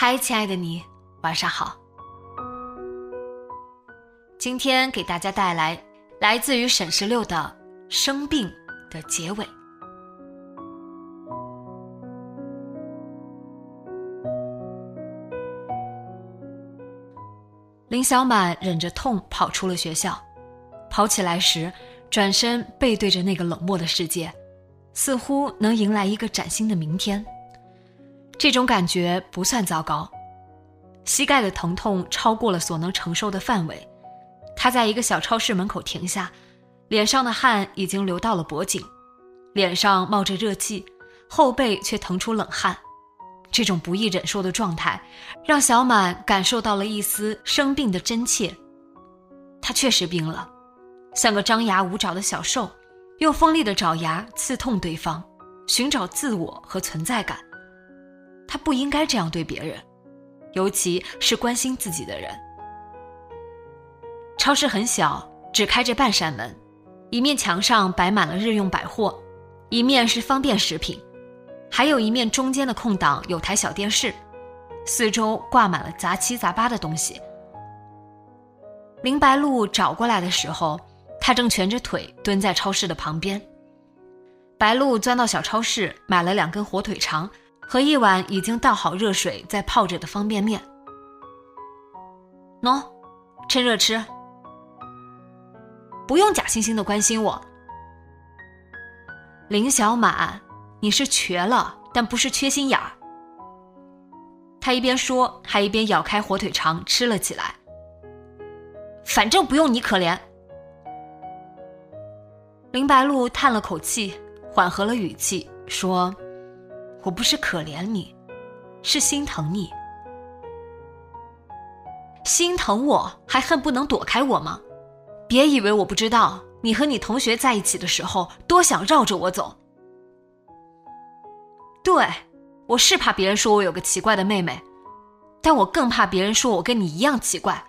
嗨，亲爱的你，晚上好。今天给大家带来来自于沈十六的《生病》的结尾。林小满忍着痛跑出了学校，跑起来时，转身背对着那个冷漠的世界，似乎能迎来一个崭新的明天。这种感觉不算糟糕，膝盖的疼痛超过了所能承受的范围。他在一个小超市门口停下，脸上的汗已经流到了脖颈，脸上冒着热气，后背却腾出冷汗。这种不易忍受的状态，让小满感受到了一丝生病的真切。他确实病了，像个张牙舞爪的小兽，用锋利的爪牙刺痛对方，寻找自我和存在感。他不应该这样对别人，尤其是关心自己的人。超市很小，只开着半扇门，一面墙上摆满了日用百货，一面是方便食品，还有一面中间的空档有台小电视，四周挂满了杂七杂八的东西。林白露找过来的时候，他正蜷着腿蹲在超市的旁边。白露钻到小超市，买了两根火腿肠。和一碗已经倒好热水在泡着的方便面，喏，趁热吃，不用假惺惺的关心我。林小满，你是瘸了，但不是缺心眼儿。他一边说，还一边咬开火腿肠吃了起来。反正不用你可怜。林白露叹了口气，缓和了语气说。我不是可怜你，是心疼你。心疼我还恨不能躲开我吗？别以为我不知道，你和你同学在一起的时候多想绕着我走。对，我是怕别人说我有个奇怪的妹妹，但我更怕别人说我跟你一样奇怪。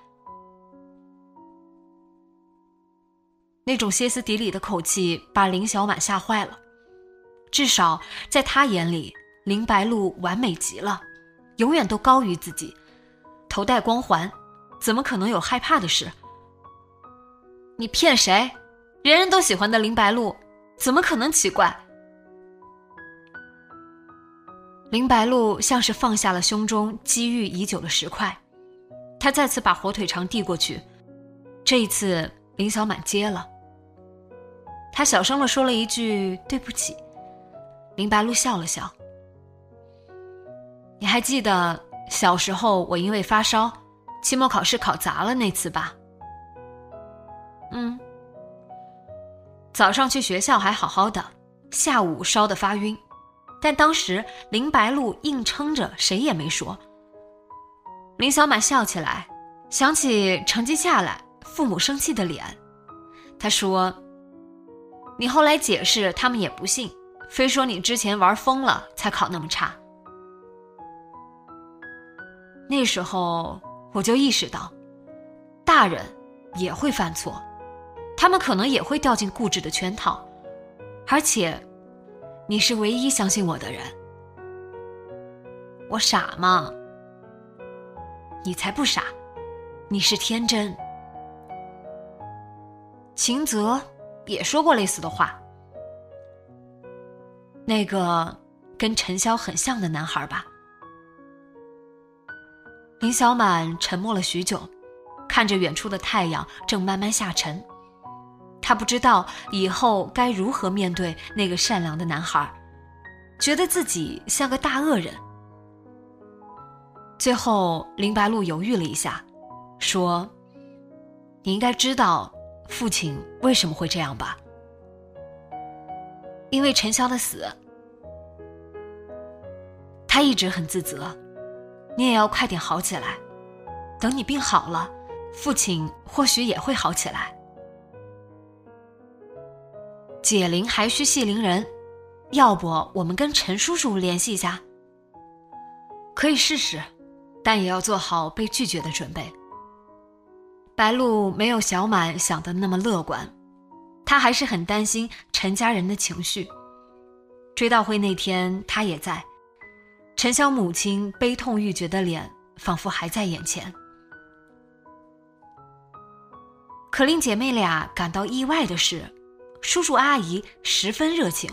那种歇斯底里的口气把林小满吓坏了，至少在他眼里。林白露完美极了，永远都高于自己，头戴光环，怎么可能有害怕的事？你骗谁？人人都喜欢的林白露，怎么可能奇怪？林白露像是放下了胸中积郁已久的石块，他再次把火腿肠递过去，这一次林小满接了，他小声的说了一句对不起，林白露笑了笑。你还记得小时候我因为发烧，期末考试考砸了那次吧？嗯。早上去学校还好好的，下午烧得发晕，但当时林白露硬撑着，谁也没说。林小满笑起来，想起成绩下来，父母生气的脸，他说：“你后来解释，他们也不信，非说你之前玩疯了才考那么差。”那时候我就意识到，大人也会犯错，他们可能也会掉进固执的圈套，而且，你是唯一相信我的人。我傻吗？你才不傻，你是天真。秦泽也说过类似的话，那个跟陈潇很像的男孩吧。林小满沉默了许久，看着远处的太阳正慢慢下沉，他不知道以后该如何面对那个善良的男孩，觉得自己像个大恶人。最后，林白露犹豫了一下，说：“你应该知道父亲为什么会这样吧？因为陈潇的死，他一直很自责。你也要快点好起来，等你病好了，父亲或许也会好起来。解铃还需系铃人，要不我们跟陈叔叔联系一下？可以试试。”但也要做好被拒绝的准备。白露没有小满想的那么乐观，她还是很担心陈家人的情绪。追悼会那天，她也在。陈潇母亲悲痛欲绝的脸，仿佛还在眼前。可令姐妹俩感到意外的是，叔叔阿姨十分热情。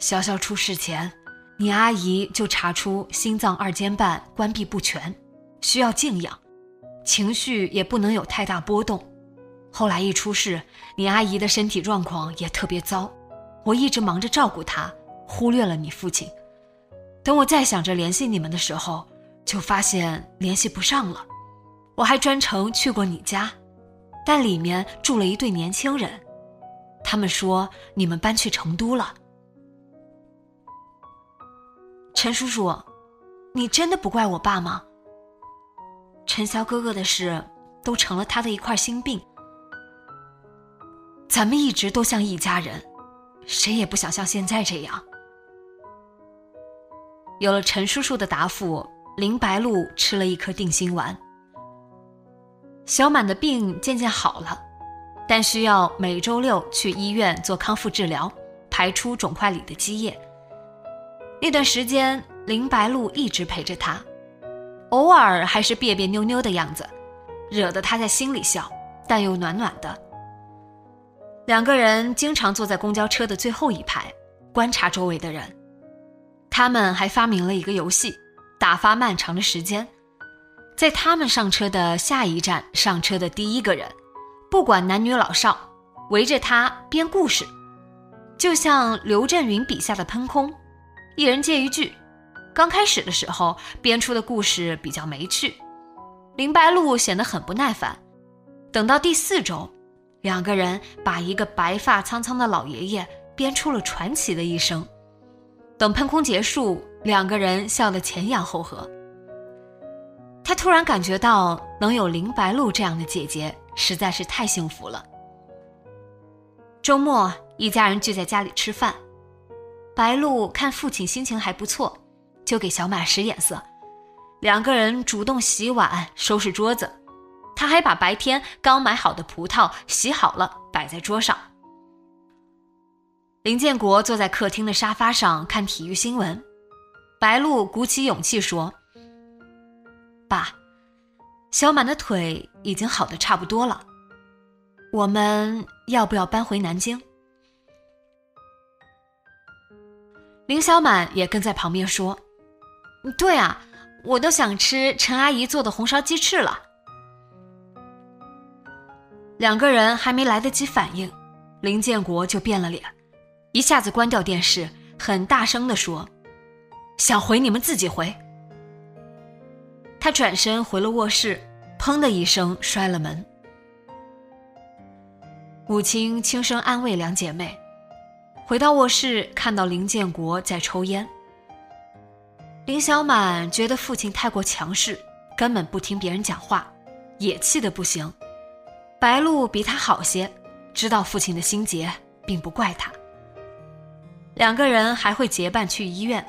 潇潇出事前。你阿姨就查出心脏二尖瓣关闭不全，需要静养，情绪也不能有太大波动。后来一出事，你阿姨的身体状况也特别糟，我一直忙着照顾她，忽略了你父亲。等我再想着联系你们的时候，就发现联系不上了。我还专程去过你家，但里面住了一对年轻人，他们说你们搬去成都了。陈叔叔，你真的不怪我爸吗？陈潇哥哥的事都成了他的一块心病。咱们一直都像一家人，谁也不想像现在这样。有了陈叔叔的答复，林白露吃了一颗定心丸。小满的病渐渐好了，但需要每周六去医院做康复治疗，排出肿块里的积液。那段时间，林白露一直陪着他，偶尔还是别别扭扭的样子，惹得他在心里笑，但又暖暖的。两个人经常坐在公交车的最后一排，观察周围的人。他们还发明了一个游戏，打发漫长的时间。在他们上车的下一站，上车的第一个人，不管男女老少，围着他编故事，就像刘震云笔下的喷空。一人接一句，刚开始的时候编出的故事比较没趣，林白露显得很不耐烦。等到第四周，两个人把一个白发苍苍的老爷爷编出了传奇的一生。等喷空结束，两个人笑得前仰后合。他突然感觉到能有林白露这样的姐姐实在是太幸福了。周末，一家人聚在家里吃饭。白露看父亲心情还不错，就给小马使眼色。两个人主动洗碗、收拾桌子，他还把白天刚买好的葡萄洗好了摆在桌上。林建国坐在客厅的沙发上看体育新闻，白露鼓起勇气说：“爸，小满的腿已经好的差不多了，我们要不要搬回南京？”林小满也跟在旁边说：“对啊，我都想吃陈阿姨做的红烧鸡翅了。”两个人还没来得及反应，林建国就变了脸，一下子关掉电视，很大声的说：“想回你们自己回。”他转身回了卧室，砰的一声摔了门。母亲轻声安慰两姐妹。回到卧室，看到林建国在抽烟。林小满觉得父亲太过强势，根本不听别人讲话，也气得不行。白露比他好些，知道父亲的心结，并不怪他。两个人还会结伴去医院。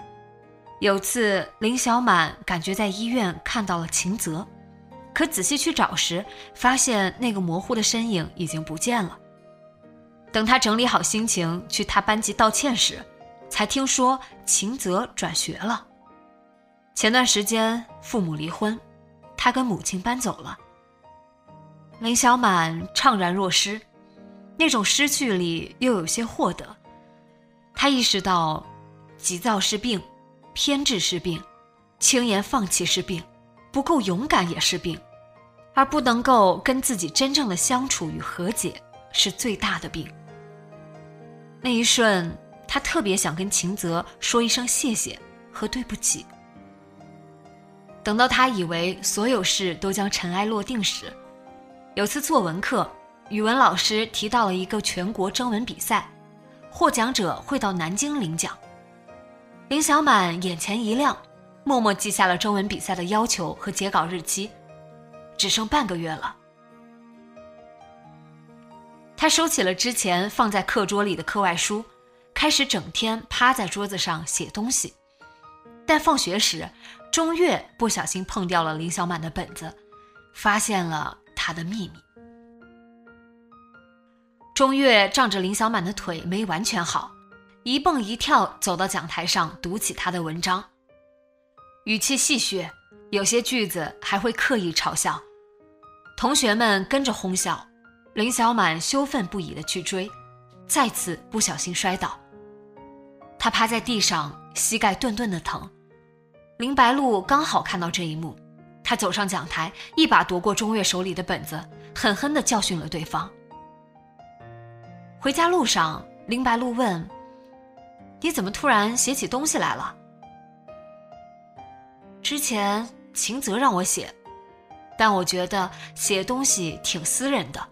有次，林小满感觉在医院看到了秦泽，可仔细去找时，发现那个模糊的身影已经不见了。等他整理好心情去他班级道歉时，才听说秦泽转学了。前段时间父母离婚，他跟母亲搬走了。林小满怅然若失，那种失去里又有些获得。他意识到，急躁是病，偏执是病，轻言放弃是病，不够勇敢也是病，而不能够跟自己真正的相处与和解是最大的病。那一瞬，他特别想跟秦泽说一声谢谢和对不起。等到他以为所有事都将尘埃落定时，有次作文课，语文老师提到了一个全国征文比赛，获奖者会到南京领奖。林小满眼前一亮，默默记下了征文比赛的要求和截稿日期，只剩半个月了。他收起了之前放在课桌里的课外书，开始整天趴在桌子上写东西。但放学时，钟月不小心碰掉了林小满的本子，发现了他的秘密。钟月仗着林小满的腿没完全好，一蹦一跳走到讲台上读起他的文章，语气戏谑，有些句子还会刻意嘲笑。同学们跟着哄笑，林小满羞愤不已的去追，再次不小心摔倒，他趴在地上，膝盖顿顿的疼。林白露刚好看到这一幕，他走上讲台，一把夺过钟月手里的本子，狠狠地教训了对方。回家路上，林白露问：“你怎么突然写起东西来了？”之前秦泽让我写，但我觉得写东西挺私人的，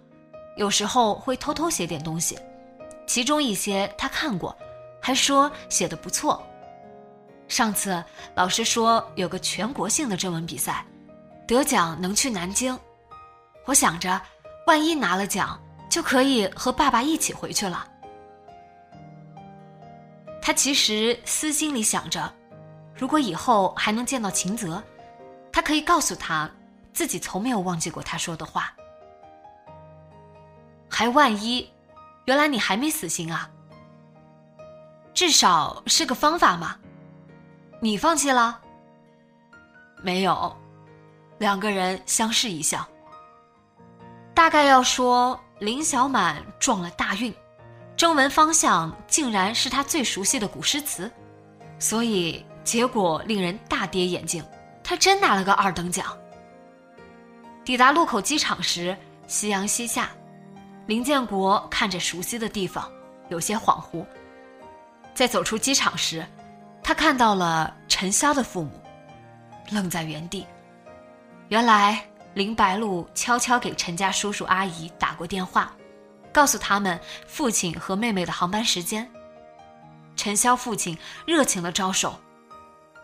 有时候会偷偷写点东西，其中一些他看过，还说写的不错。上次老师说有个全国性的征文比赛，得奖能去南京。我想着，万一拿了奖，就可以和爸爸一起回去了。他其实私心里想着，如果以后还能见到秦泽，他可以告诉他，自己从没有忘记过他说的话。还万一，原来你还没死心啊？至少是个方法嘛。你放弃了？没有，两个人相视一笑。大概要说林小满撞了大运，征文方向竟然是他最熟悉的古诗词，所以结果令人大跌眼镜，他真拿了个二等奖。抵达禄口机场时，夕阳西下，林建国看着熟悉的地方，有些恍惚。在走出机场时。他看到了陈潇的父母，愣在原地。原来林白露悄悄给陈家叔叔阿姨打过电话，告诉他们父亲和妹妹的航班时间。陈潇父亲热情的招手：“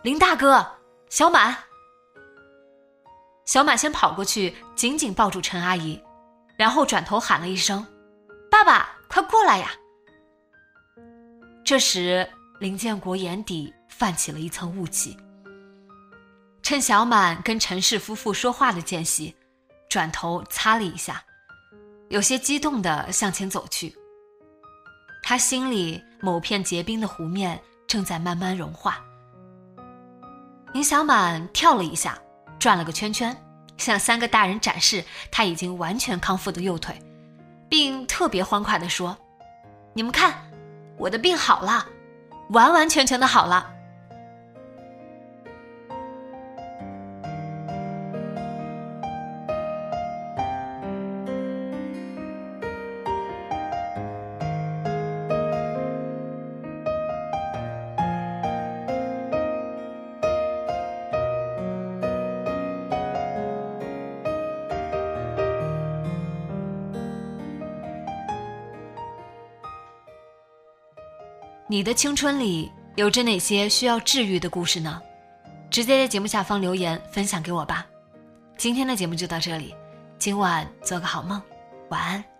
林大哥，小满。”小满先跑过去，紧紧抱住陈阿姨，然后转头喊了一声：“爸爸，快过来呀！”这时。林建国眼底泛起了一层雾气，趁小满跟陈氏夫妇说话的间隙，转头擦了一下，有些激动地向前走去。他心里某片结冰的湖面正在慢慢融化。林小满跳了一下，转了个圈圈，向三个大人展示他已经完全康复的右腿，并特别欢快地说：“你们看，我的病好了。”完完全全的好了。你的青春里有着哪些需要治愈的故事呢？直接在节目下方留言分享给我吧。今天的节目就到这里，今晚做个好梦，晚安。